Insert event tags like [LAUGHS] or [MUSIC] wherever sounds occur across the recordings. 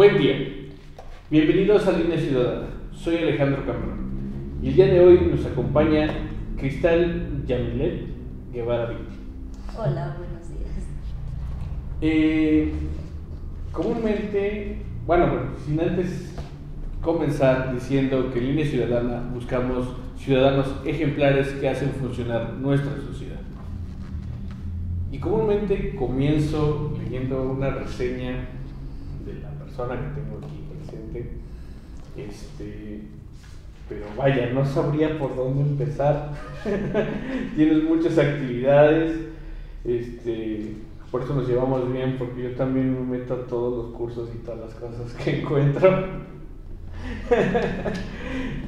Buen día. Bienvenidos a Línea Ciudadana. Soy Alejandro Cameron. Y el día de hoy nos acompaña Cristal Yamilet Guevara Vitti. Hola, buenos días. Eh, comúnmente, bueno, sin antes comenzar diciendo que en Línea Ciudadana buscamos ciudadanos ejemplares que hacen funcionar nuestra sociedad. Y comúnmente comienzo leyendo una reseña persona que tengo aquí presente. Este, pero vaya, no sabría por dónde empezar. [LAUGHS] Tienes muchas actividades. Este, por eso nos llevamos bien, porque yo también me meto a todos los cursos y todas las cosas que [LAUGHS] encuentro.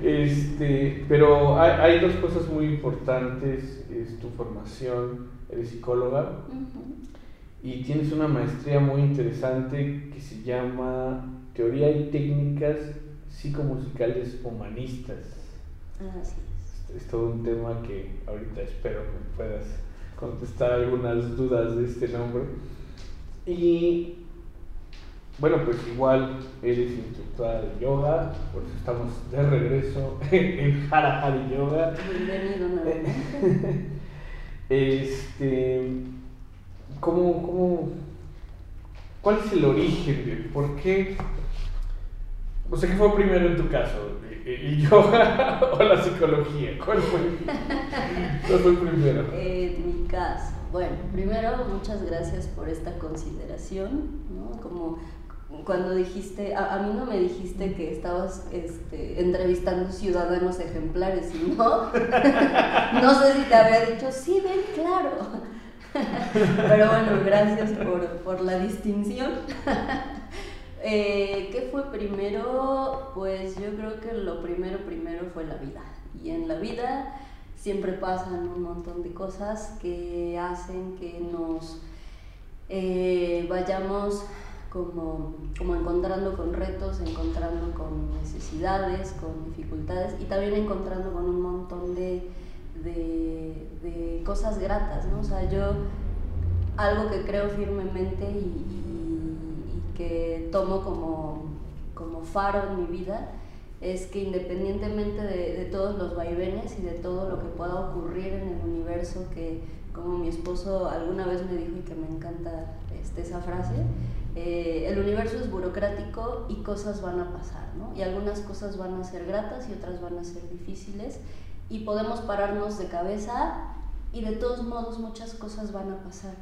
este, pero hay, hay, dos cosas muy importantes, es tu formación, eres psicóloga y tienes una maestría muy interesante que se llama Teoría y Técnicas Psicomusicales Humanistas. Así es. Es todo un tema que ahorita espero que puedas contestar algunas dudas de este nombre. Y bueno, pues igual eres instructora de yoga, por eso estamos de regreso [LAUGHS] en Hara Hari Yoga. Bienvenido nuevamente. [LAUGHS] Este, ¿cómo, cómo, ¿Cuál es el origen de por qué? O sea, ¿qué fue primero en tu caso? ¿El yoga [LAUGHS] o la psicología? ¿Cuál fue, ¿Cuál fue primero? En mi caso, bueno, primero muchas gracias por esta consideración, ¿no? Como cuando dijiste, a, a, mí no me dijiste que estabas este, entrevistando ciudadanos ejemplares, ¿no? [LAUGHS] no sé si te había dicho, sí, ven, claro. [LAUGHS] Pero bueno, gracias por, por la distinción. [LAUGHS] eh, ¿Qué fue primero? Pues yo creo que lo primero, primero fue la vida. Y en la vida siempre pasan un montón de cosas que hacen que nos eh, vayamos como, como encontrando con retos, encontrando con necesidades, con dificultades y también encontrando con un montón de, de, de cosas gratas, ¿no? O sea, yo algo que creo firmemente y, y, que tomo como, como faro en mi vida es que independientemente de, de, todos los vaivenes y de todo lo que pueda ocurrir en el universo, que como mi esposo alguna vez me dijo y que me encanta este, esa frase, eh, el universo es burocrático y cosas van a pasar, ¿no? Y algunas cosas van a ser gratas y otras van a ser difíciles y podemos pararnos de cabeza y de todos modos muchas cosas van a pasar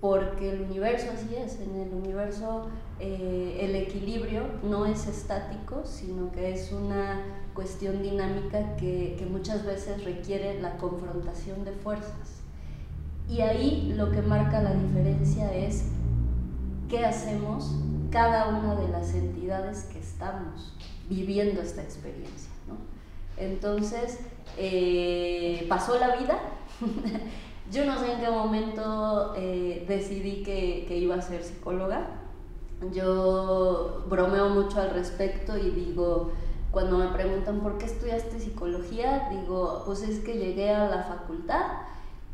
porque el universo así es, en el universo eh, el equilibrio no es estático, sino que es una cuestión dinámica que, que muchas veces requiere la confrontación de fuerzas. Y ahí lo que marca la diferencia es qué hacemos cada una de las entidades que estamos viviendo esta experiencia. ¿no? Entonces, eh, pasó la vida. [LAUGHS] Yo no sé en qué momento eh, decidí que, que, iba a ser psicóloga. Yo bromeo mucho al respecto y digo, cuando me preguntan por qué estudiaste psicología, digo, pues es que llegué a la facultad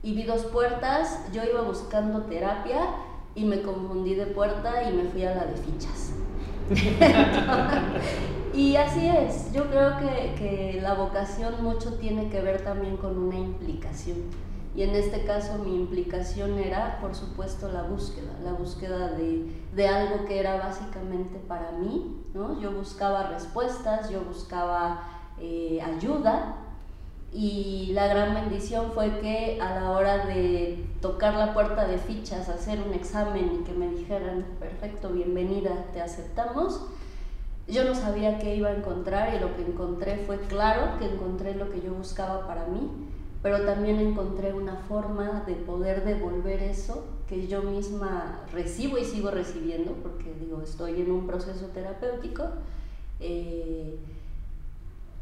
y vi dos puertas, yo iba buscando terapia y me confundí de puerta y me fui a la de fichas. [LAUGHS] y así es, yo creo que, que, la vocación mucho tiene que ver también con una implicación. Y en este caso mi implicación era, por supuesto, la búsqueda, la búsqueda de, de algo que era básicamente para mí. ¿no? Yo buscaba respuestas, yo buscaba eh, ayuda, y la gran bendición fue que a la hora de tocar la puerta de fichas, hacer un examen y que me dijeran, perfecto, bienvenida, te aceptamos, yo no sabía qué iba a encontrar y lo que encontré fue claro que encontré lo que yo buscaba para mí, pero también encontré una forma de poder devolver eso que yo misma recibo y sigo recibiendo, porque digo, estoy en un proceso terapéutico. Eh,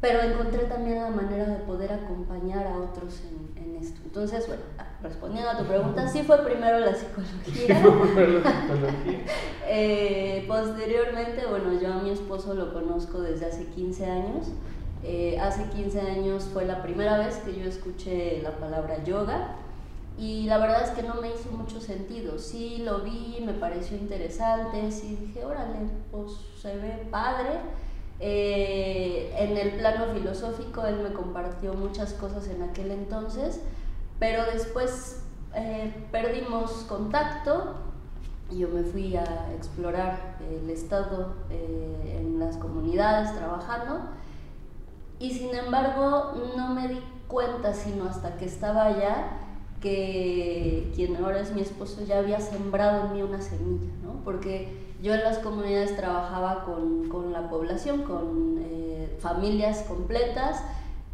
pero encontré también la manera de poder acompañar a otros en, en, esto. Entonces, bueno, respondiendo a tu pregunta, sí fue primero la psicología. Sí fue primero la psicología. [LAUGHS] eh, posteriormente, bueno, yo a mi esposo lo conozco desde hace 15 años. Eh, hace 15 años fue la primera vez que yo escuché la palabra yoga. y la verdad es que no me hizo mucho sentido. Sí lo vi, me pareció interesante, sí dije, órale, pues se ve padre. Eh, en el plano filosófico él me compartió muchas cosas en aquel entonces, pero después eh, perdimos contacto y yo me fui a explorar el estado eh, en las comunidades trabajando y sin embargo no me di cuenta sino hasta que estaba allá que quien ahora es mi esposo ya había sembrado en mí una semilla, ¿no? Porque yo en las comunidades trabajaba con, con la población, con eh, familias completas,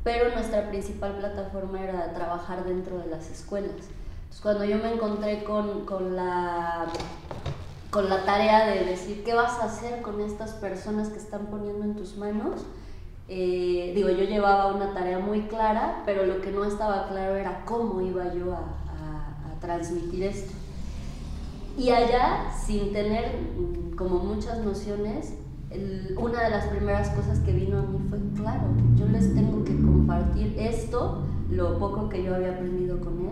pero nuestra principal plataforma era trabajar dentro de las escuelas. Entonces, cuando yo me encontré con, con, la, con la tarea de decir qué vas a hacer con estas personas que están poniendo en tus manos, eh, digo, yo llevaba una tarea muy clara, pero lo que no estaba claro era cómo iba yo a, a, transmitir esto. Y allá, sin tener mm, como muchas nociones, una de las primeras cosas que vino a mí fue, claro, yo les tengo que compartir esto, lo poco que yo había aprendido con él,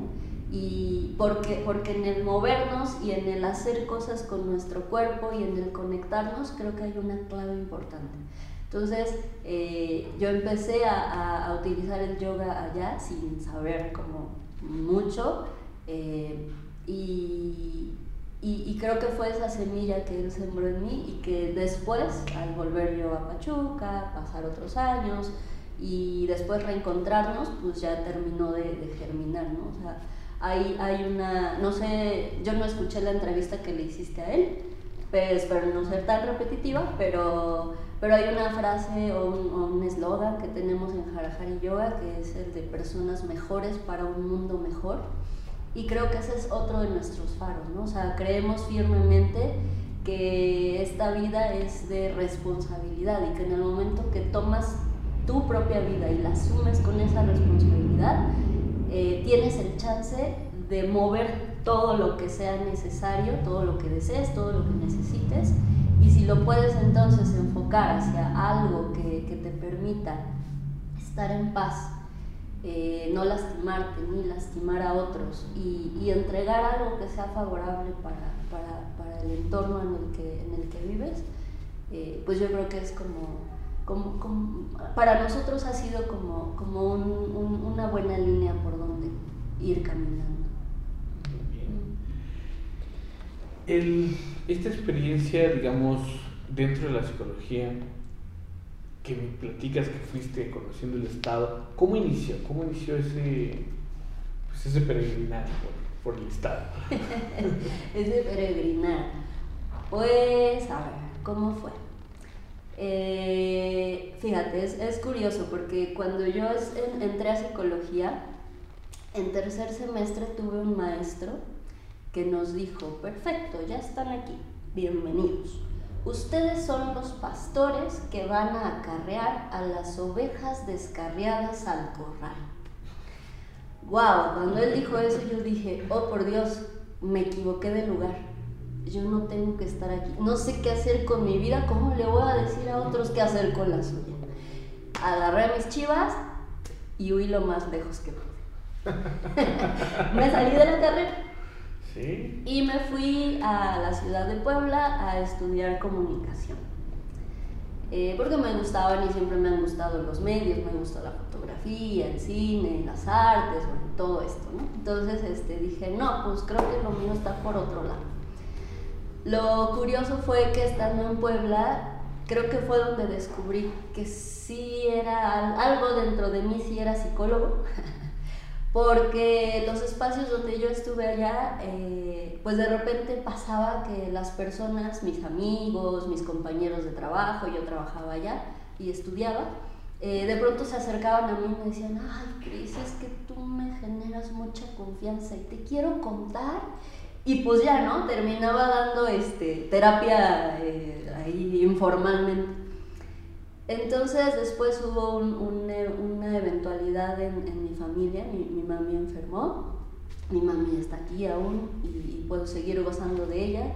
y porque, porque en el movernos y en el hacer cosas con nuestro cuerpo y en el conectarnos, creo que hay una clave importante. Entonces, eh, yo empecé a, utilizar el yoga allá sin saber como mucho eh, y, creo que fue esa semilla que él sembró en mí y que después, al volver yo a Pachuca, pasar otros años y después reencontrarnos, pues ya terminó de, germinar, ¿no? O sea, hay, hay una, no sé, yo no escuché la entrevista que le hiciste a él, pues, espero no ser tan repetitiva, pero pero hay una frase o un eslogan que tenemos en Harahari Yoga que es el de personas mejores para un mundo mejor. Y creo que ese es otro de nuestros faros, ¿no? O sea, creemos firmemente que esta vida es de responsabilidad y que en el momento que tomas tu propia vida y la asumes con esa responsabilidad, eh, tienes el chance de mover todo lo que sea necesario, todo lo que desees, todo lo que necesites y si lo puedes entonces enfocar hacia algo que, que te permita estar en paz, eh, no lastimarte ni lastimar a otros y, y, entregar algo que sea favorable para, para, para el entorno en el que, en el que vives, eh, pues yo creo que es como, como, como, para nosotros ha sido como, como un, una buena línea por donde ir caminando. Esta experiencia, digamos, dentro de la psicología, que me platicas que fuiste conociendo el Estado, ¿cómo inició? ¿Cómo inició ese, pues ese peregrinar por, el Estado? [LAUGHS] ese peregrinar. Pues, a ver, ¿cómo fue? Eh, fíjate, es, curioso porque cuando yo entré a psicología, en tercer semestre tuve un maestro que nos dijo, perfecto, ya están aquí, bienvenidos. Ustedes son los pastores que van a acarrear a las ovejas descarriadas al corral. Wow, cuando él dijo eso yo dije, oh por Dios, me equivoqué de lugar. Yo no tengo que estar aquí. No sé qué hacer con mi vida, ¿cómo le voy a decir a otros qué hacer con la suya? Agarré a mis chivas y huí lo más lejos que pude. [LAUGHS] me salí de la carrera y me fui a la ciudad de Puebla a estudiar comunicación. Eh, porque me gustaban y siempre me han gustado los medios, me gusta la fotografía, el cine, las artes, todo esto. Entonces este, dije, no, pues creo que lo mío está por otro lado. Lo curioso fue que estando en Puebla, creo que fue donde descubrí que sí era algo dentro de mí, sí era psicólogo. [LAUGHS] porque los espacios donde yo estuve allá, eh, pues de repente pasaba que las personas, mis amigos, mis compañeros de trabajo, yo trabajaba allá y estudiaba, eh, de pronto se acercaban a mí y me decían, ay Cris, es que tú me generas mucha confianza y te quiero contar. Y pues ya, ¿no? Terminaba dando este, terapia eh, ahí informalmente. Entonces después hubo una eventualidad en, mi familia, mi, mi, mami enfermó, mi mami está aquí aún y, puedo seguir gozando de ella,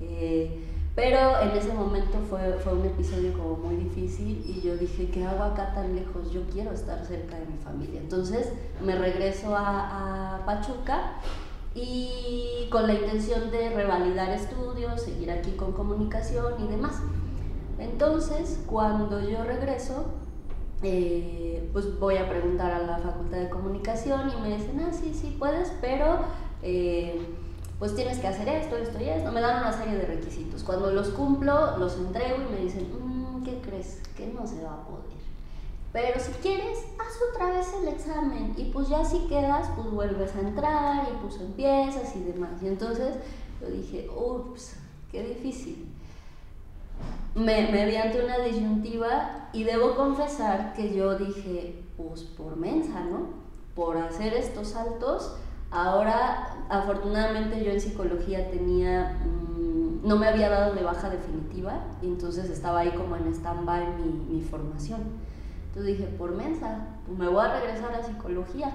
eh, Pero en ese momento fue, fue un episodio como muy difícil y yo dije, ¿qué hago acá tan lejos? Yo quiero estar cerca de mi familia. Entonces me regreso a, a Pachuca y con la intención de revalidar estudios, seguir aquí con comunicación y demás. Entonces, cuando yo regreso, eh, pues voy a preguntar a la Facultad de Comunicación y me dicen, ah, sí, sí, puedes, pero eh, pues tienes que hacer esto, esto y esto. Me dan una serie de requisitos. Cuando los cumplo, los entrego y me dicen, mm, ¿qué crees? Que no se va a poder. Pero si quieres, haz otra vez el examen y pues ya si quedas, pues vuelves a entrar y pues empiezas y demás. Y entonces yo dije, ups, qué difícil. Me, me vi ante una disyuntiva y debo confesar que yo dije, pues por mensa, ¿no? Por hacer estos saltos. Ahora, afortunadamente yo en psicología tenía, mm, no me había dado de baja definitiva entonces estaba ahí como en stand-by mi, mi formación. Entonces dije, por mensa, pues me voy a regresar a psicología.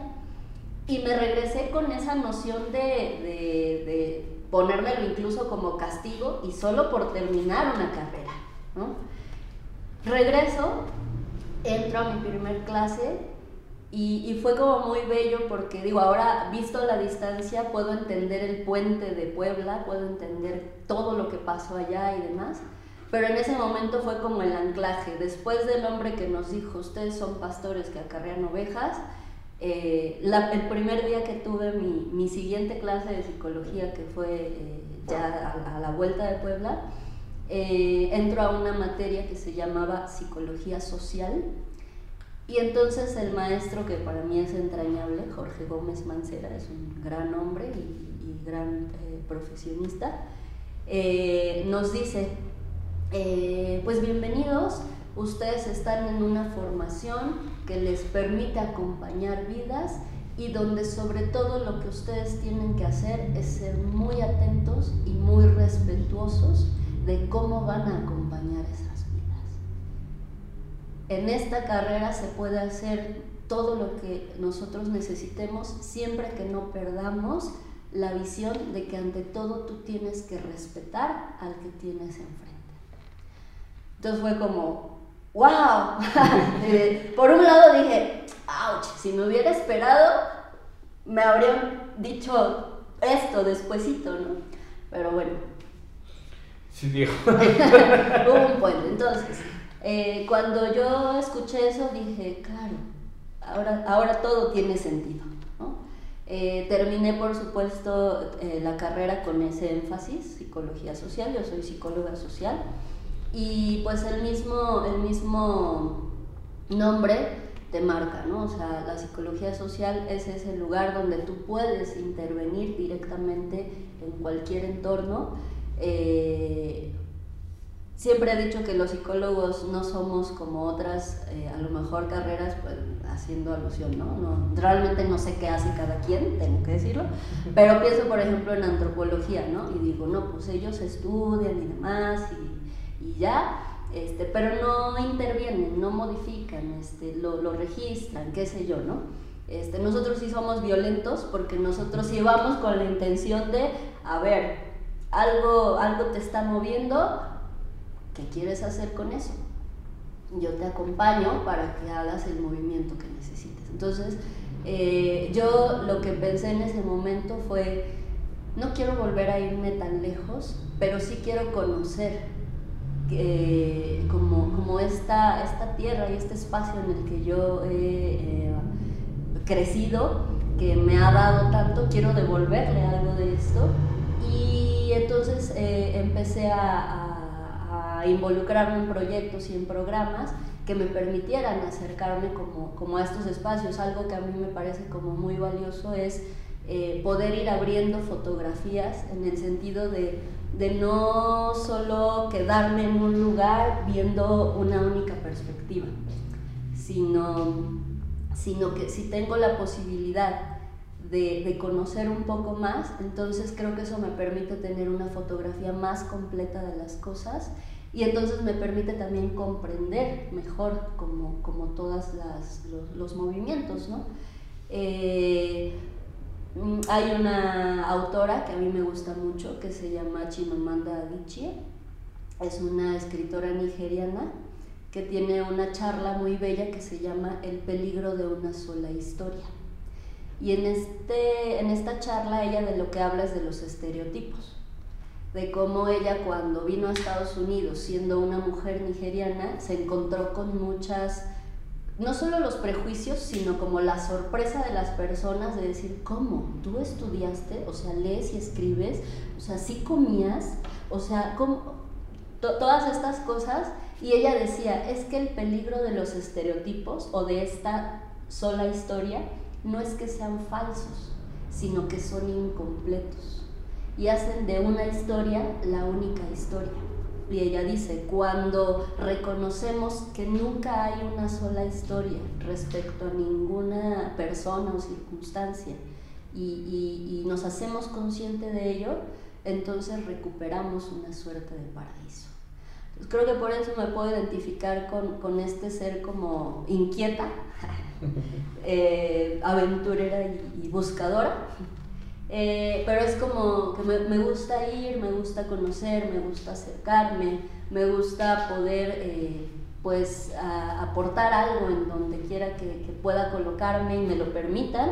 Y me regresé con esa noción de, de, de ponérmelo incluso como castigo y solo por terminar una carrera. Regreso, entro a mi primer clase y, fue como muy bello porque digo, ahora visto la distancia puedo entender el puente de Puebla, puedo entender todo lo que pasó allá y demás. Pero en ese momento fue como el anclaje. Después del hombre que nos dijo, ustedes son pastores que acarrean ovejas, eh, el primer día que tuve mi, mi, siguiente clase de psicología, que fue eh, ya a, la vuelta de Puebla, eh, entro a una materia que se llamaba psicología social. Y entonces el maestro, que para mí es entrañable, Jorge Gómez Mancera, es un gran hombre y, gran eh, profesionista, eh, nos dice, eh, pues bienvenidos, ustedes están en una formación que les permite acompañar vidas y donde sobre todo lo que ustedes tienen que hacer es ser muy atentos y muy respetuosos de cómo van a acompañar esas vidas. En esta carrera se puede hacer todo lo que nosotros necesitemos siempre que no perdamos la visión de que ante todo tú tienes que respetar al que tienes enfrente. Entonces fue como, wow. [LAUGHS] Por un lado dije, ouch, si me hubiera esperado, me habrían dicho esto despuesito, ¿no? Pero bueno. Sí, dijo. Hubo un puente. Entonces, eh, cuando yo escuché eso, dije, claro, ahora, ahora todo tiene sentido. ¿no? Eh, terminé, por supuesto, eh, la carrera con ese énfasis, psicología social, yo soy psicóloga social y pues el mismo, el mismo nombre te marca, ¿no? O sea, la psicología social es ese lugar donde tú puedes intervenir directamente en cualquier entorno. Eh, siempre he dicho que los psicólogos no somos como otras, eh, a lo mejor carreras, pues haciendo alusión, ¿no? ¿no? Realmente no sé qué hace cada quien, tengo que decirlo, pero pienso, por ejemplo, en antropología, ¿no? Y digo, no, pues ellos estudian y demás, y y ya, este, pero no intervienen, no modifican, este, lo, lo, registran, qué sé yo, ¿no? Este, nosotros sí somos violentos porque nosotros sí vamos con la intención de, a ver, algo, algo te está moviendo, ¿qué quieres hacer con eso? Yo te acompaño para que hagas el movimiento que necesites. Entonces, eh, yo lo que pensé en ese momento fue, no quiero volver a irme tan lejos, pero sí quiero conocer eh, como, como esta, esta tierra y este espacio en el que yo he eh, crecido, que me ha dado tanto, quiero devolverle algo de esto. Y entonces eh, empecé a, involucrarme en proyectos y en programas que me permitieran acercarme como a estos espacios. Algo que a mí me parece como muy valioso es eh, poder ir abriendo fotografías en el sentido de de no solo quedarme en un lugar viendo una única perspectiva, sino, sino que si tengo la posibilidad de, de, conocer un poco más, entonces creo que eso me permite tener una fotografía más completa de las cosas y entonces me permite también comprender mejor como, como todos los, los, movimientos, ¿no? Eh, Mm, hay una autora que a mí me gusta mucho que se llama Chimamanda Adichie es una escritora nigeriana que tiene una charla muy bella que se llama El peligro de una sola historia. Y en, este, en esta charla ella de lo que habla es de los estereotipos, de cómo ella cuando vino a Estados Unidos siendo una mujer nigeriana se encontró con muchas, no solo los prejuicios, sino como la sorpresa de las personas de decir, ¿cómo? ¿Tú estudiaste? O sea, lees y escribes, o sea, sí comías, o sea, ¿cómo? todas estas cosas. Y ella decía, es que el peligro de los estereotipos o de esta sola historia no es que sean falsos, sino que son incompletos y hacen de una historia la única historia. Y ella dice, cuando reconocemos que nunca hay una sola historia respecto a ninguna persona o circunstancia y, nos hacemos conscientes de ello, entonces recuperamos una suerte de paraíso. creo que por eso me puedo identificar con, este ser como inquieta, [LAUGHS] eh, aventurera y buscadora, eh, pero es como que me, gusta ir, me gusta conocer, me gusta acercarme, me gusta poder eh, pues aportar algo en donde quiera que, pueda colocarme y me lo permitan.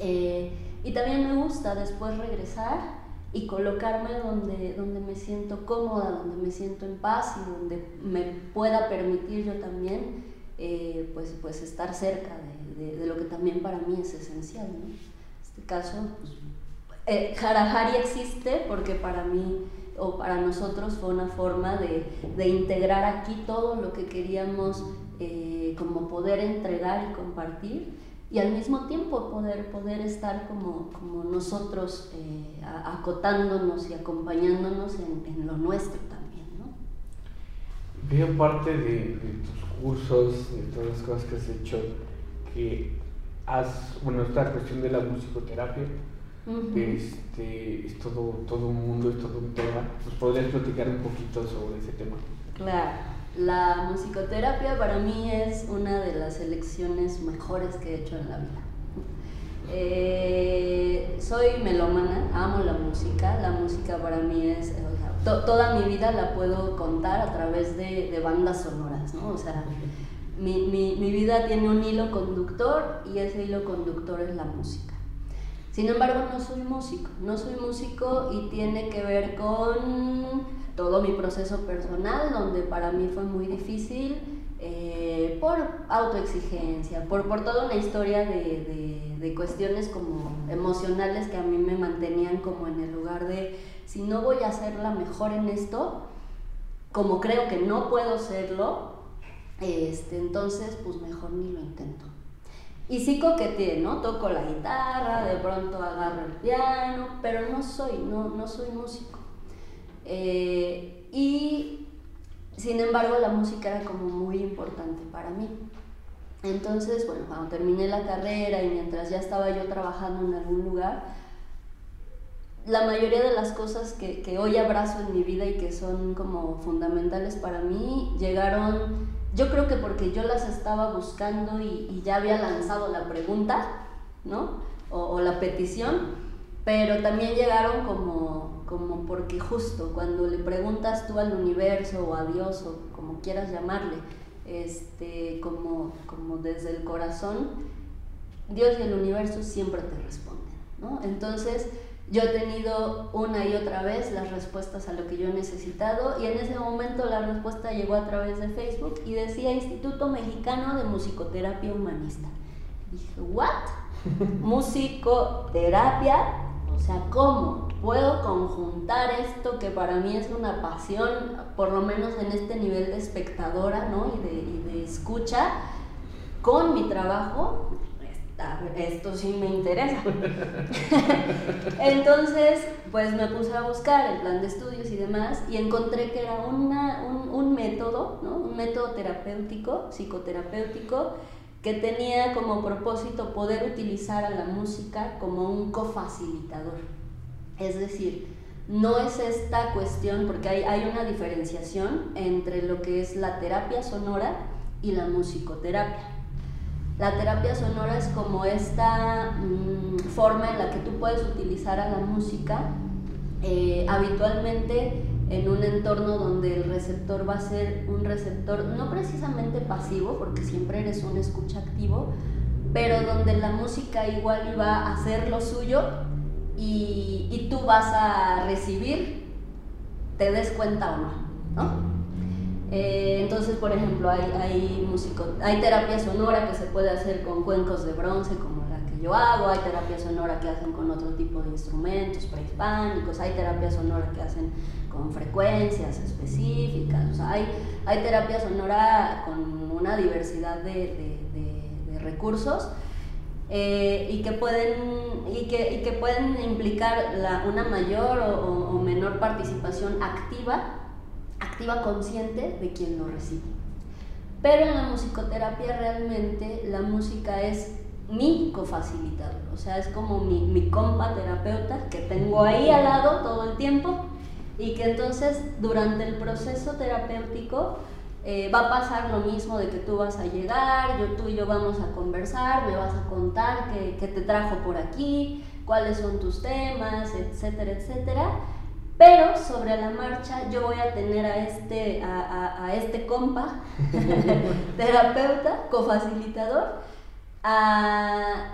Eh, y también me gusta después regresar y colocarme donde, donde me siento cómoda, donde me siento en paz y donde me pueda permitir yo también pues, pues estar cerca de, de, lo que también para mí es esencial. ¿no? En este caso, pues, eh, Harahari existe porque para mí o para nosotros fue una forma de, de integrar aquí todo lo que queríamos eh, como poder entregar y compartir y al mismo tiempo poder, poder estar como, como nosotros eh, acotándonos y acompañándonos en, lo nuestro también. ¿no? Veo parte de, de, cursos, de todas las cosas que has hecho, que has, bueno, esta cuestión de la musicoterapia, este, es todo, todo un mundo, es todo un tema. ¿Nos podrías platicar un poquito sobre ese tema? Claro. La musicoterapia para mí es una de las elecciones mejores que he hecho en la vida. Eh, soy melómana, amo la música. La música para mí es, toda mi vida la puedo contar a través de, de bandas sonoras, ¿no? O sea, mi, mi, mi vida tiene un hilo conductor y ese hilo conductor es la música. Sin embargo, no soy músico, no soy músico y tiene que ver con todo mi proceso personal, donde para mí fue muy difícil eh, por autoexigencia, por, por toda una historia de, de, cuestiones como emocionales que a mí me mantenían como en el lugar de, si no voy a ser la mejor en esto, como creo que no puedo serlo, este, entonces pues mejor ni lo intento. Y sí coqueteé, ¿no? Toco la guitarra, de pronto agarro el piano, pero no soy, no, no soy músico. Eh, y sin embargo la música era como muy importante para mí. Entonces, bueno, cuando terminé la carrera y mientras ya estaba yo trabajando en algún lugar, la mayoría de las cosas que, que hoy abrazo en mi vida y que son como fundamentales para mí llegaron yo creo que porque yo las estaba buscando y, ya había lanzado la pregunta, ¿no? O, la petición, pero también llegaron como, como porque justo cuando le preguntas tú al universo o a Dios o como quieras llamarle, este, como, como desde el corazón, Dios y el universo siempre te responden, ¿no? Entonces, yo he tenido una y otra vez las respuestas a lo que yo he necesitado y en ese momento la respuesta llegó a través de Facebook y decía Instituto Mexicano de Musicoterapia Humanista. dije, ¿what? [LAUGHS] Musicoterapia, o sea, ¿cómo puedo conjuntar esto que para mí es una pasión, por lo menos en este nivel de espectadora ¿no? y, de, y de escucha, con mi trabajo? Esto sí me interesa. [LAUGHS] Entonces, pues me puse a buscar el plan de estudios y demás y encontré que era una, un, método, ¿no? un método terapéutico, psicoterapéutico, que tenía como propósito poder utilizar a la música como un cofacilitador. Es decir, no es esta cuestión, porque hay, hay una diferenciación entre lo que es la terapia sonora y la musicoterapia. La terapia sonora es como esta mm, forma en la que tú puedes utilizar a la música. Eh, habitualmente en un entorno donde el receptor va a ser un receptor no precisamente pasivo, porque siempre eres un escucha activo, pero donde la música igual iba a hacer lo suyo y, tú vas a recibir, te des cuenta o no, ¿no? Eh, entonces, por ejemplo, hay, hay, músico, terapia sonora que se puede hacer con cuencos de bronce, como la que yo hago, hay terapia sonora que hacen con otro tipo de instrumentos prehispánicos, hay terapia sonora que hacen con frecuencias específicas, o sea, hay, hay terapia sonora con una diversidad de, de, de, recursos. Eh, y, que pueden, y, que, y que pueden implicar la, una mayor o, o menor participación activa activa consciente de quien lo recibe. Pero en la musicoterapia realmente la música es mi cofacilitador, o sea, es como mi, mi compa terapeuta que tengo ahí al lado todo el tiempo y que entonces durante el proceso terapéutico eh, va a pasar lo mismo de que tú vas a llegar, yo, tú y yo vamos a conversar, me vas a contar qué, qué te trajo por aquí, cuáles son tus temas, etcétera, etcétera. Pero sobre la marcha yo voy a tener a este, a, a, este compa, [LAUGHS] terapeuta, cofacilitador,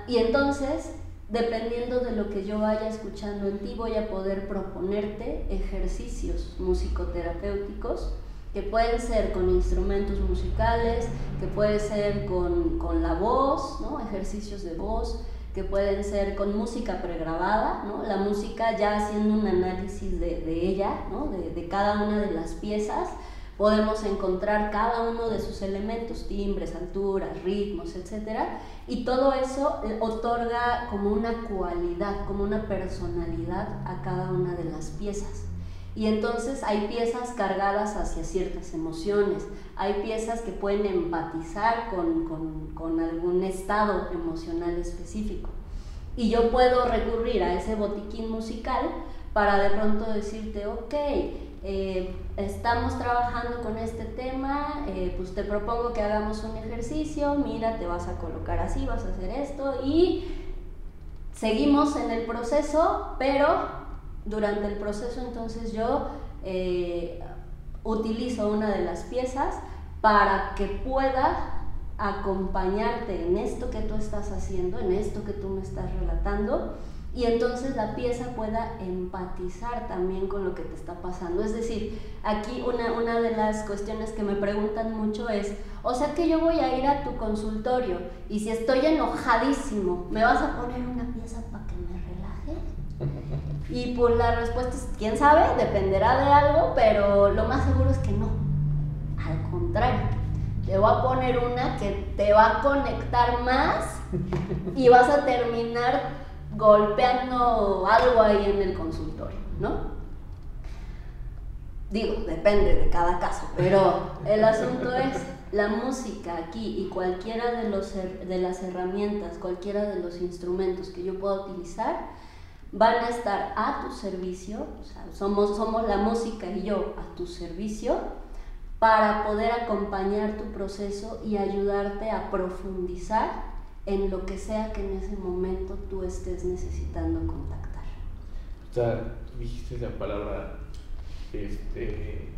y entonces, dependiendo de lo que yo vaya escuchando en ti, voy a poder proponerte ejercicios musicoterapéuticos que pueden ser con instrumentos musicales, que puede ser con, con la voz, ¿no? ejercicios de voz, que pueden ser con música pregrabada, ¿no? la música ya haciendo un análisis de, ella, ¿no? de, de, cada una de las piezas, podemos encontrar cada uno de sus elementos, timbres, alturas, ritmos, etc. Y todo eso otorga como una cualidad, como una personalidad a cada una de las piezas. Y entonces hay piezas cargadas hacia ciertas emociones, hay piezas que pueden empatizar con, con, algún estado emocional específico. Y yo puedo recurrir a ese botiquín musical para de pronto decirte, ok, eh, estamos trabajando con este tema, eh, pues te propongo que hagamos un ejercicio, mira, te vas a colocar así, vas a hacer esto y seguimos en el proceso, pero durante el proceso entonces yo eh, utilizo una de las piezas para que pueda acompañarte en esto que tú estás haciendo, en esto que tú me estás relatando, y entonces la pieza pueda empatizar también con lo que te está pasando. Es decir, aquí una, una de las cuestiones que me preguntan mucho es, o sea que yo voy a ir a tu consultorio y si estoy enojadísimo, ¿me vas a poner una pieza para? Y pues la respuesta es, quién sabe, dependerá de algo, pero lo más seguro es que no. Al contrario, te voy a poner una que te va a conectar más y vas a terminar golpeando algo ahí en el consultorio, ¿no? Digo, depende de cada caso, pero el asunto es la música aquí y cualquiera de, los, de las herramientas, cualquiera de los instrumentos que yo pueda utilizar, van a estar a tu servicio, o sea, somos, somos la música y yo a tu servicio para poder acompañar tu proceso y ayudarte a profundizar en lo que sea que en ese momento tú estés necesitando contactar. O sea, dijiste la palabra, este,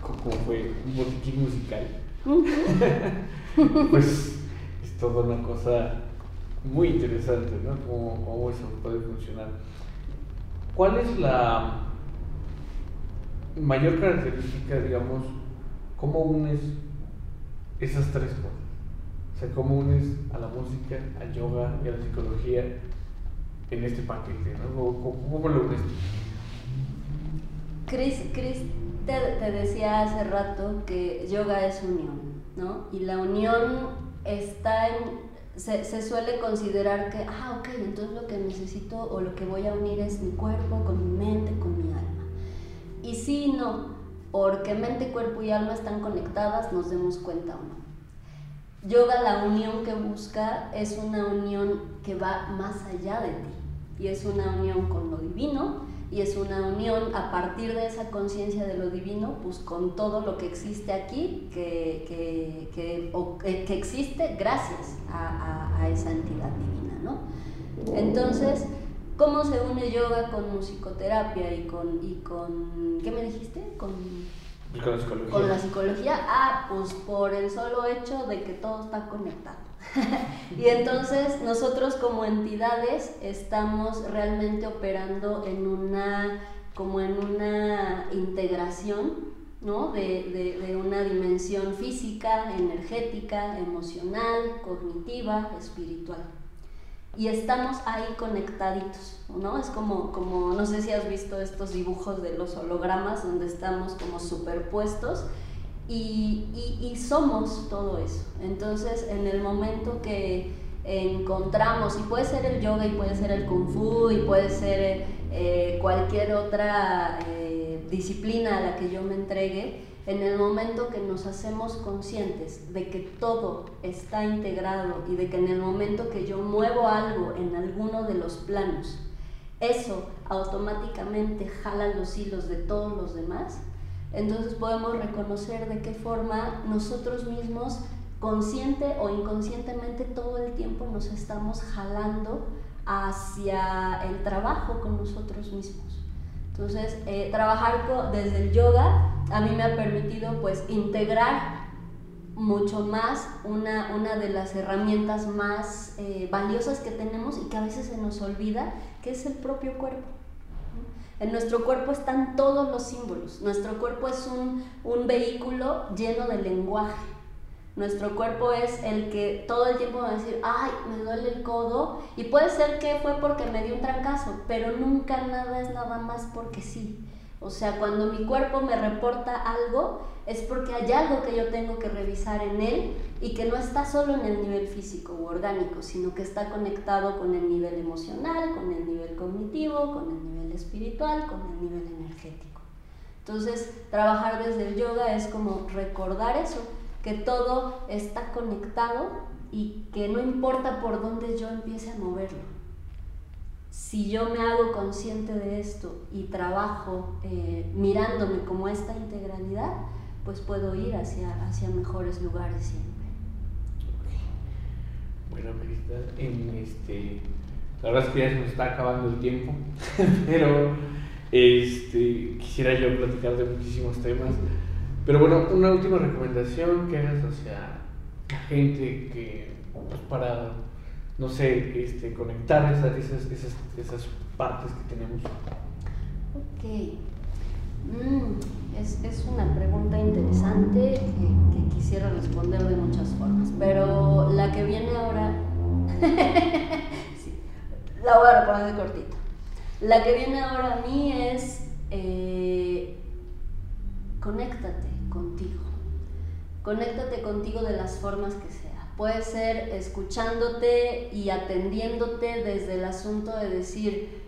¿cómo fue? Un botiquín musical. [LAUGHS] pues es toda una cosa muy interesante, ¿no? Cómo, cómo eso puede funcionar. ¿Cuál es la mayor característica, digamos, cómo unes esas tres cosas? O sea, cómo unes a la música, al yoga y a la psicología en este paquete, ¿no? ¿Cómo, lo unes? Chris, Chris te, te, decía hace rato que yoga es unión, ¿no? Y la unión está en, se, suele considerar que, ah, ok, entonces lo que necesito o lo que voy a unir es mi cuerpo con mi mente, con mi alma. Y sí no, porque mente, cuerpo y alma están conectadas, nos demos cuenta o no. Yoga, la unión que busca es una unión que va más allá de ti y es una unión con lo divino y es una unión a partir de esa conciencia de lo divino, pues con todo lo que existe aquí, que, que, que, que existe gracias a, a, a, esa entidad divina, ¿no? Entonces, ¿Cómo se une yoga con musicoterapia y con, y con ¿qué me dijiste? Con, con la psicología. Ah, pues por el solo hecho de que todo está conectado. [LAUGHS] y entonces nosotros como entidades estamos realmente operando en una, como en una integración, ¿no? De una dimensión física, energética, emocional, cognitiva, espiritual y estamos ahí conectaditos, ¿no? Es como, como, no sé si has visto estos dibujos de los hologramas donde estamos como superpuestos y, y, somos todo eso. Entonces, en el momento que encontramos, y puede ser el yoga, y puede ser el kung fu, y puede ser eh, cualquier otra eh, disciplina a la que yo me entregue, en el momento que nos hacemos conscientes de que todo está integrado y de que en el momento que yo muevo algo en alguno de los planos, eso automáticamente jala los hilos de todos los demás, entonces podemos reconocer de qué forma nosotros mismos, consciente o inconscientemente, todo el tiempo nos estamos jalando hacia el trabajo con nosotros mismos. Entonces, eh, trabajar desde el yoga a mí me ha permitido pues integrar mucho más una, una de las herramientas más eh, valiosas que tenemos y que a veces se nos olvida, que es el propio cuerpo. En nuestro cuerpo están todos los símbolos. Nuestro cuerpo es un, un vehículo lleno de lenguaje. Nuestro cuerpo es el que todo el tiempo va a decir, ay, me duele el codo. Y puede ser que fue porque me dio un trancazo, pero nunca nada es nada más porque sí. O sea, cuando mi cuerpo me reporta algo, es porque hay algo que yo tengo que revisar en él y que no está solo en el nivel físico u orgánico, sino que está conectado con el nivel emocional, con el nivel cognitivo, con el nivel espiritual, con el nivel energético. Entonces, trabajar desde el yoga es como recordar eso, que todo está conectado y que no importa por dónde yo empiece a moverlo si yo me hago consciente de esto y trabajo eh, mirándome como esta integralidad, pues puedo ir hacia, hacia mejores lugares siempre. Bueno, en este, la verdad es que ya se nos está acabando el tiempo, [LAUGHS] pero este, quisiera yo platicar de muchísimos temas. Pero bueno, una última recomendación que hagas hacia la gente que, pues para no sé, este, conectar esas, esas, esas, esas partes que tenemos? Ok. Mm, es, es, una pregunta interesante que, quisiera responder de muchas formas, pero la que viene ahora, [LAUGHS] sí, la voy a responder de cortito. La que viene ahora a mí es eh, conéctate contigo. Conéctate contigo de las formas que sean Puede ser escuchándote y atendiéndote desde el asunto de decir,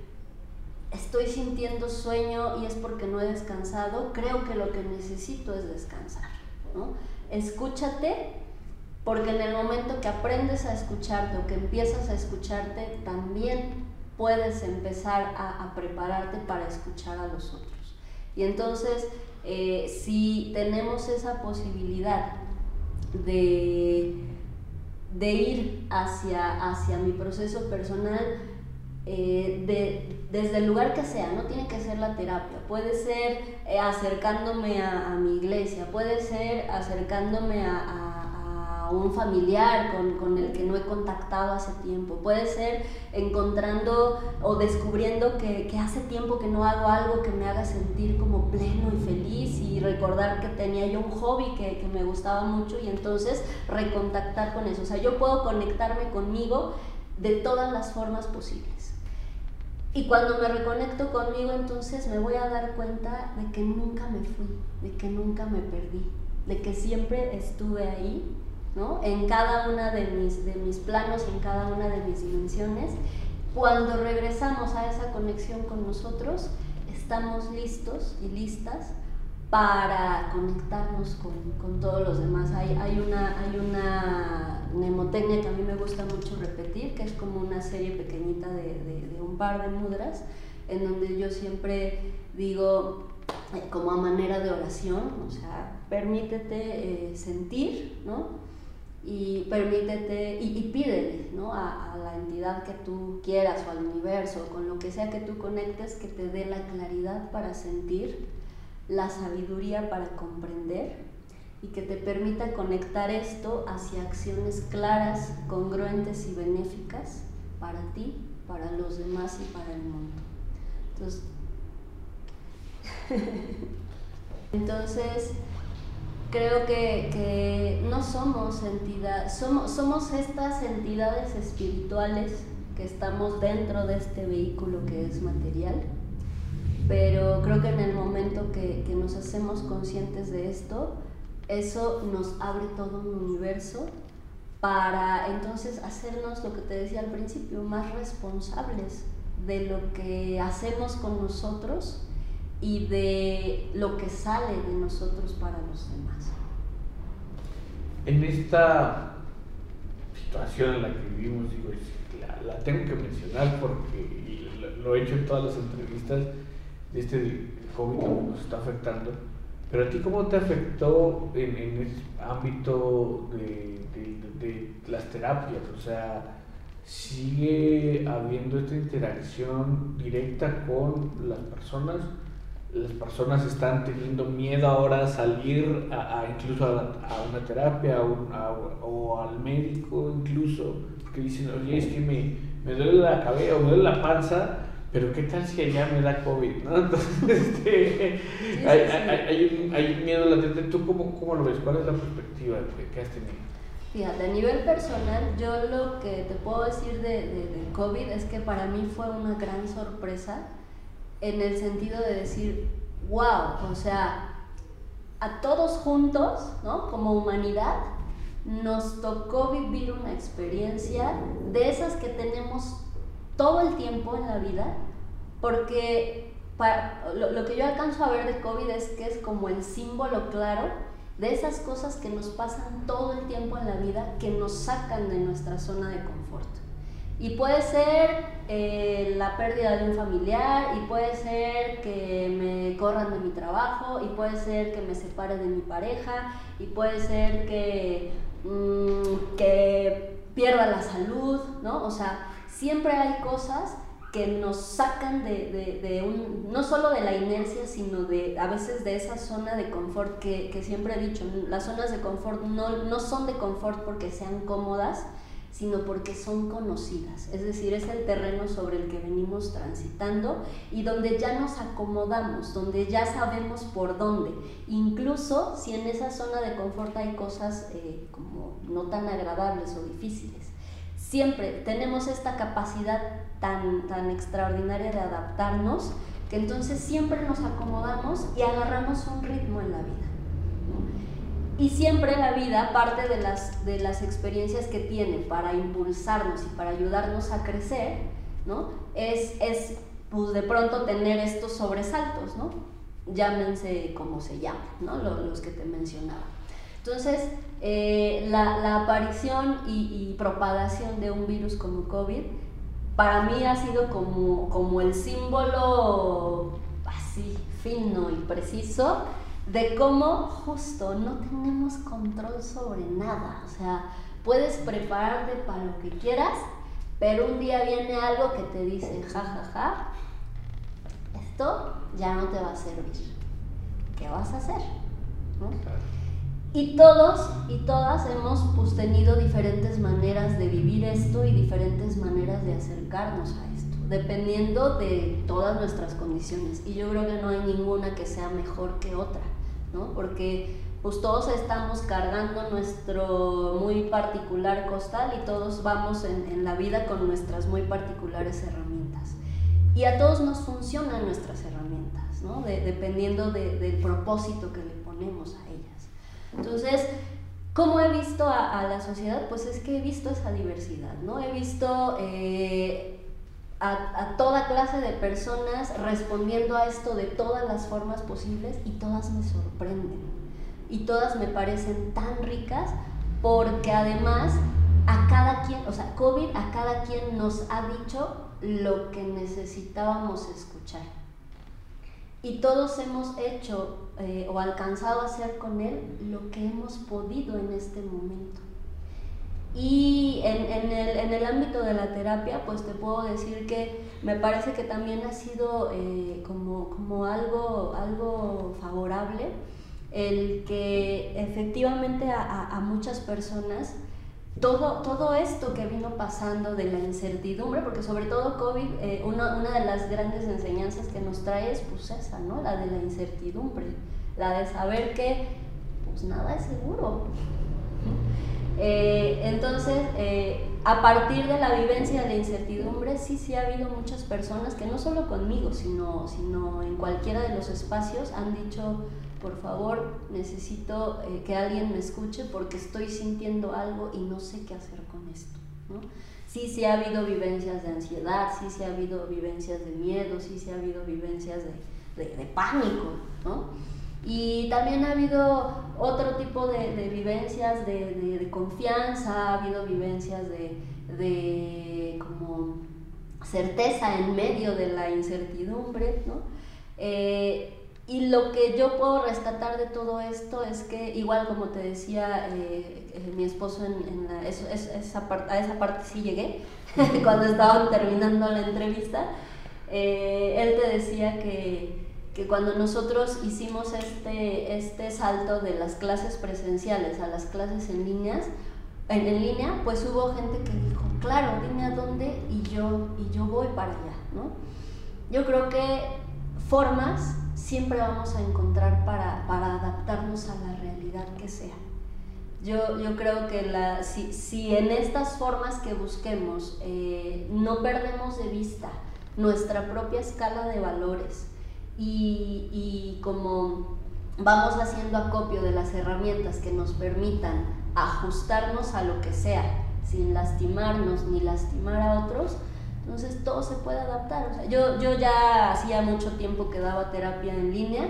estoy sintiendo sueño y es porque no he descansado, creo que lo que necesito es descansar. Escúchate porque en el momento que aprendes a escucharte o que empiezas a escucharte, también puedes empezar a, prepararte para escuchar a los otros. Y entonces, eh, si tenemos esa posibilidad de de ir hacia, hacia mi proceso personal eh, de, desde el lugar que sea, no tiene que ser la terapia, puede ser eh, acercándome a, mi iglesia, puede ser acercándome a un familiar con, con, el que no he contactado hace tiempo. Puede ser encontrando o descubriendo que, que, hace tiempo que no hago algo que me haga sentir como pleno y feliz y recordar que tenía yo un hobby que, que me gustaba mucho y entonces recontactar con eso. O sea, yo puedo conectarme conmigo de todas las formas posibles. Y cuando me reconecto conmigo, entonces me voy a dar cuenta de que nunca me fui, de que nunca me perdí, de que siempre estuve ahí en cada una de mis, de mis planos, en cada una de mis dimensiones. Cuando regresamos a esa conexión con nosotros, estamos listos y listas para conectarnos con, con todos los demás. Hay, hay, una, hay una mnemotecnia que a mí me gusta mucho repetir, que es como una serie pequeñita de, de, un par de mudras, en donde yo siempre digo, eh, como a manera de oración, o sea, permítete eh, sentir, ¿no? Y permítete y, y pídele ¿no? a, a, la entidad que tú quieras o al universo, con lo que sea que tú conectes, que te dé la claridad para sentir, la sabiduría para comprender y que te permita conectar esto hacia acciones claras, congruentes y benéficas para ti, para los demás y para el mundo. Entonces, [LAUGHS] Entonces creo que, que, no somos entidades, somos, somos estas entidades espirituales que estamos dentro de este vehículo que es material, pero creo que en el momento que, que nos hacemos conscientes de esto, eso nos abre todo un universo para entonces hacernos lo que te decía al principio, más responsables de lo que hacemos con nosotros y de lo que sale de nosotros para los demás. En esta situación en la que vivimos, digo, la, la tengo que mencionar porque lo, he hecho en todas las entrevistas, este COVID nos está afectando, pero a ti cómo te afectó en, en ese ámbito de, de, de las terapias? O sea, sigue habiendo esta interacción directa con las personas las personas están teniendo miedo ahora a salir a, incluso a, una terapia o al médico incluso, porque dicen, oye, es que me, me duele la cabeza o me duele la panza, pero ¿qué tal si allá me da COVID? ¿no? [LAUGHS] Entonces, este, hay, hay, un, hay, un, miedo latente. ¿Tú cómo, cómo, lo ves? ¿Cuál es la perspectiva que has tenido? Fíjate, a nivel personal, yo lo que te puedo decir de, de, de COVID es que para mí fue una gran sorpresa en el sentido de decir, wow, o sea, a todos juntos, ¿no? Como humanidad, nos tocó vivir una experiencia de esas que tenemos todo el tiempo en la vida, porque para, lo, lo, que yo alcanzo a ver de COVID es que es como el símbolo claro de esas cosas que nos pasan todo el tiempo en la vida, que nos sacan de nuestra zona de confort. Y puede ser eh, la pérdida de un familiar, y puede ser que me corran de mi trabajo, y puede ser que me separe de mi pareja, y puede ser que, mmm, que pierda la salud, ¿no? O sea, siempre hay cosas que nos sacan de, de, de, un, no solo de la inercia, sino de a veces de esa zona de confort que, que siempre he dicho, las zonas de confort no, no son de confort porque sean cómodas, sino porque son conocidas, es decir, es el terreno sobre el que venimos transitando y donde ya nos acomodamos, donde ya sabemos por dónde, incluso si en esa zona de confort hay cosas eh, como no tan agradables o difíciles. Siempre tenemos esta capacidad tan, tan extraordinaria de adaptarnos que entonces siempre nos acomodamos y agarramos un ritmo en la vida. Y siempre la vida, parte de las, de las experiencias que tiene para impulsarnos y para ayudarnos a crecer, ¿no? Es, es pues de pronto tener estos sobresaltos, ¿no? Llámense como se llaman, ¿no? Los, los que te mencionaba. Entonces, eh, la, la, aparición y, y, propagación de un virus como COVID, para mí ha sido como, como el símbolo así fino y preciso de cómo justo no tenemos control sobre nada. O sea, puedes prepararte para lo que quieras, pero un día viene algo que te dice, ja, ja, ja, esto ya no te va a servir. ¿Qué vas a hacer? Y todos y todas hemos pues, tenido diferentes maneras de vivir esto y diferentes maneras de acercarnos a esto, dependiendo de todas nuestras condiciones. Y yo creo que no hay ninguna que sea mejor que otra. ¿No? Porque pues todos estamos cargando nuestro muy particular costal y todos vamos en, en, la vida con nuestras muy particulares herramientas. Y a todos nos funcionan nuestras herramientas, ¿no? De, dependiendo de, del propósito que le ponemos a ellas. Entonces, ¿cómo he visto a, a, la sociedad? Pues es que he visto esa diversidad, ¿no? He visto... Eh, a, toda clase de personas respondiendo a esto de todas las formas posibles y todas me sorprenden. Y todas me parecen tan ricas porque además a cada quien, o sea, COVID a cada quien nos ha dicho lo que necesitábamos escuchar. Y todos hemos hecho eh, o alcanzado a hacer con él lo que hemos podido en este momento. Y en, en, el, en, el, ámbito de la terapia, pues te puedo decir que me parece que también ha sido eh, como, como algo, algo favorable el que efectivamente a, a, muchas personas todo, todo esto que vino pasando de la incertidumbre, porque sobre todo COVID, eh, una, una, de las grandes enseñanzas que nos trae es pues esa, ¿no? La de la incertidumbre, la de saber que pues nada es seguro. Eh, entonces, eh, a partir de la vivencia de incertidumbre, sí, sí ha habido muchas personas que no solo conmigo, sino, sino en cualquiera de los espacios han dicho, por favor, necesito eh, que alguien me escuche porque estoy sintiendo algo y no sé qué hacer con esto. ¿no? Sí, sí ha habido vivencias de ansiedad, sí, sí ha habido vivencias de miedo, sí, sí ha habido vivencias de, de pánico, ¿no? Y también ha habido otro tipo de, vivencias de, confianza, ha habido vivencias de, como certeza en medio de la incertidumbre, ¿no? Eh, y lo que yo puedo rescatar de todo esto es que, igual como te decía eh, eh, mi esposo, en, esa a esa parte sí llegué, [LAUGHS] cuando estaban terminando la entrevista, él te decía que que cuando nosotros hicimos este, este salto de las clases presenciales a las clases en líneas, en, en, línea, pues hubo gente que dijo, claro, dime a dónde y yo, y yo voy para allá, ¿no? Yo creo que formas siempre vamos a encontrar para, para adaptarnos a la realidad que sea. Yo, yo creo que la, si, si, en estas formas que busquemos eh, no perdemos de vista nuestra propia escala de valores, y, y como vamos haciendo acopio de las herramientas que nos permitan ajustarnos a lo que sea, sin lastimarnos ni lastimar a otros, entonces todo se puede adaptar. O sea, yo, yo ya hacía mucho tiempo que daba terapia en línea,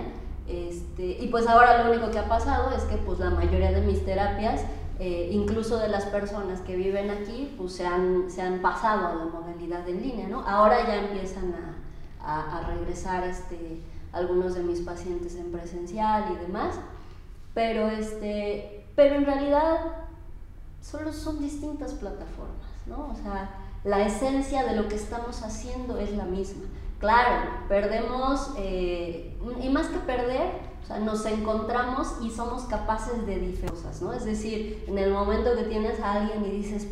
este, y pues ahora lo único que ha pasado es que pues la mayoría de mis terapias, eh, incluso de las personas que viven aquí, pues se han, se han pasado a la modalidad en línea, ¿no? Ahora ya empiezan a a, regresar este, algunos de mis pacientes en presencial y demás, pero, este, pero en realidad solo son distintas plataformas, ¿no? O sea, la esencia de lo que estamos haciendo es la misma. Claro, perdemos, eh, y más que perder, o sea, nos encontramos y somos capaces de diferencias, ¿no? Es decir, en el momento que tienes a alguien y dices,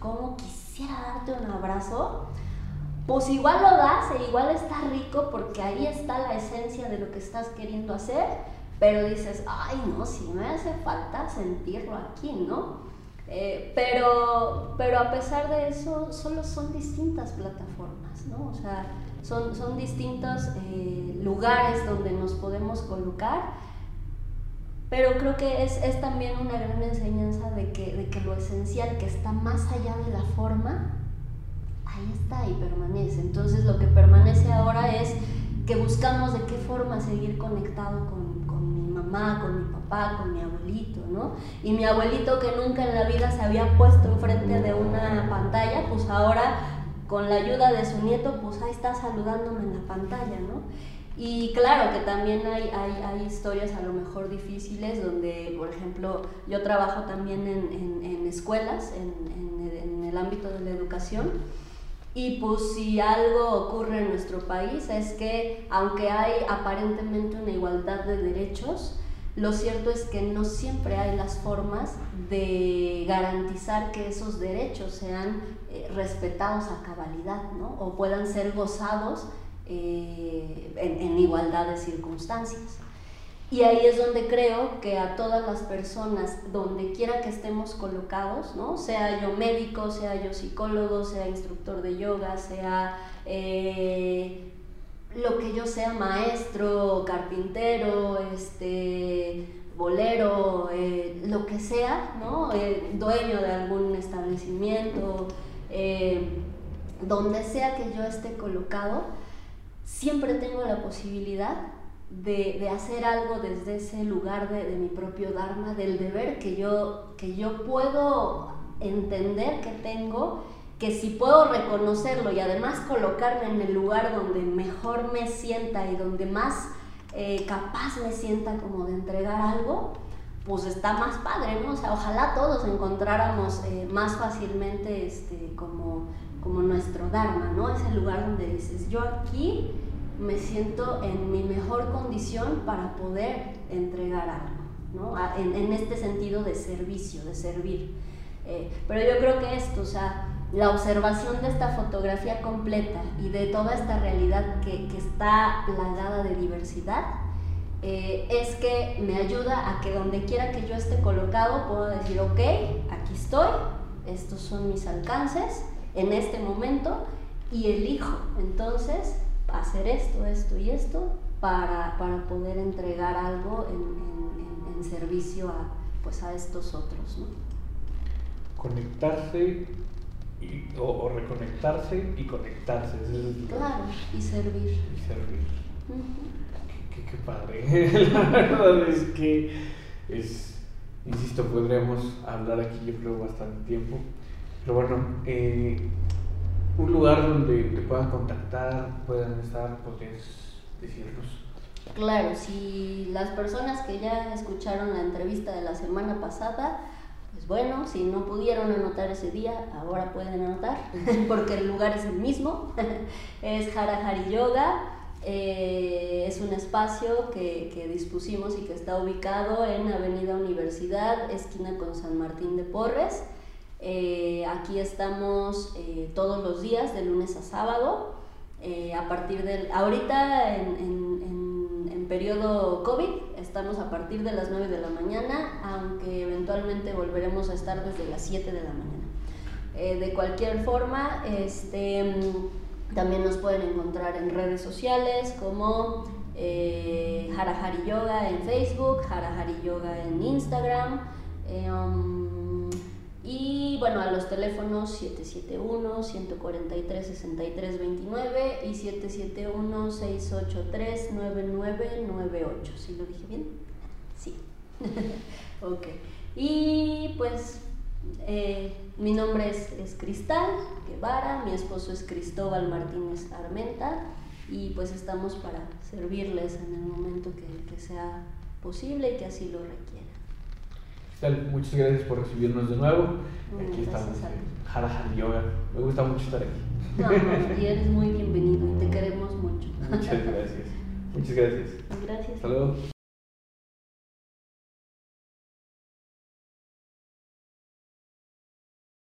¿cómo quisiera darte un abrazo? Pues igual lo das e igual está rico porque ahí está la esencia de lo que estás queriendo hacer, pero dices, ay, no, sí me hace falta sentirlo aquí, ¿no? Eh, pero, pero a pesar de eso, solo son distintas plataformas, ¿no? O sea, son, son distintos eh, lugares donde nos podemos colocar, pero creo que es, es también una gran enseñanza de que, de que lo esencial que está más allá de la forma, ahí está y permanece. Entonces lo que permanece ahora es que buscamos de qué forma seguir conectado con, con, mi mamá, con mi papá, con mi abuelito, ¿no? Y mi abuelito que nunca en la vida se había puesto enfrente de una pantalla, pues ahora con la ayuda de su nieto, pues ahí está saludándome en la pantalla, ¿no? Y claro que también hay, hay, hay, historias a lo mejor difíciles donde, por ejemplo, yo trabajo también en, en, en escuelas, en, en el ámbito de la educación, y pues si algo ocurre en nuestro país es que aunque hay aparentemente una igualdad de derechos, lo cierto es que no siempre hay las formas de garantizar que esos derechos sean eh, respetados a cabalidad ¿no? o puedan ser gozados eh, en, en igualdad de circunstancias. Y ahí es donde creo que a todas las personas, donde quiera que estemos colocados, ¿no? sea yo médico, sea yo psicólogo, sea instructor de yoga, sea eh, lo que yo sea, maestro, carpintero, este, bolero, eh, lo que sea, ¿no? Eh, dueño de algún establecimiento, donde sea que yo esté colocado, siempre tengo la posibilidad de, de, hacer algo desde ese lugar de, de, mi propio Dharma, del deber que yo, que yo puedo entender que tengo, que si puedo reconocerlo y además colocarme en el lugar donde mejor me sienta y donde más eh, capaz me sienta como de entregar algo, pues está más padre, ¿no? O sea, ojalá todos encontráramos eh, más fácilmente este, como, como nuestro Dharma, ¿no? Ese lugar donde dices, yo aquí me siento en mi mejor condición para poder entregar algo, ¿no? En, en este sentido de servicio, de servir. Eh, pero yo creo que esto, o sea, la observación de esta fotografía completa y de toda esta realidad que, que está plagada de diversidad, eh, es que me ayuda a que donde quiera que yo esté colocado puedo decir, ok, aquí estoy, estos son mis alcances en este momento y elijo entonces hacer esto, esto y esto para, para poder entregar algo en, en, en, servicio a, pues a estos otros. ¿no? Conectarse o, reconectarse y conectarse. claro, y servir. Y servir. qué, padre. [LAUGHS] La verdad es que es, insisto, podríamos hablar aquí yo creo bastante tiempo. Pero bueno, eh, un lugar donde te puedan contactar, puedan estar, podrías decirnos. Claro, si las personas que ya escucharon la entrevista de la semana pasada, pues bueno, si no pudieron anotar ese día, ahora pueden anotar, [LAUGHS] porque el lugar es el mismo. [LAUGHS] es Harahari Yoga. Eh, es un espacio que, que, dispusimos y que está ubicado en Avenida Universidad, esquina con San Martín de Porres. Eh, aquí estamos eh, todos los días, de lunes a sábado. a partir del. Ahorita en, en, en periodo COVID estamos a partir de las 9 de la mañana, aunque eventualmente volveremos a estar desde las 7 de la mañana. Eh, de cualquier forma, este, también nos pueden encontrar en redes sociales como eh, Harahari Yoga en Facebook, Harahari Yoga en Instagram. Eh, um, y bueno, a los teléfonos 771-143-6329 y 771-683-9998. ¿Sí lo dije bien? Sí. [LAUGHS] ok. Y pues eh, mi nombre es, Cristal Guevara, mi esposo es Cristóbal Martínez Armenta y pues estamos para servirles en el momento que, que sea posible y que así lo muchas gracias por recibirnos de nuevo. aquí estamos en Yoga. Me gusta mucho estar aquí. No, y eres muy bienvenido y te queremos mucho. Muchas gracias. [LAUGHS] Muchas gracias. Gracias. Hasta luego.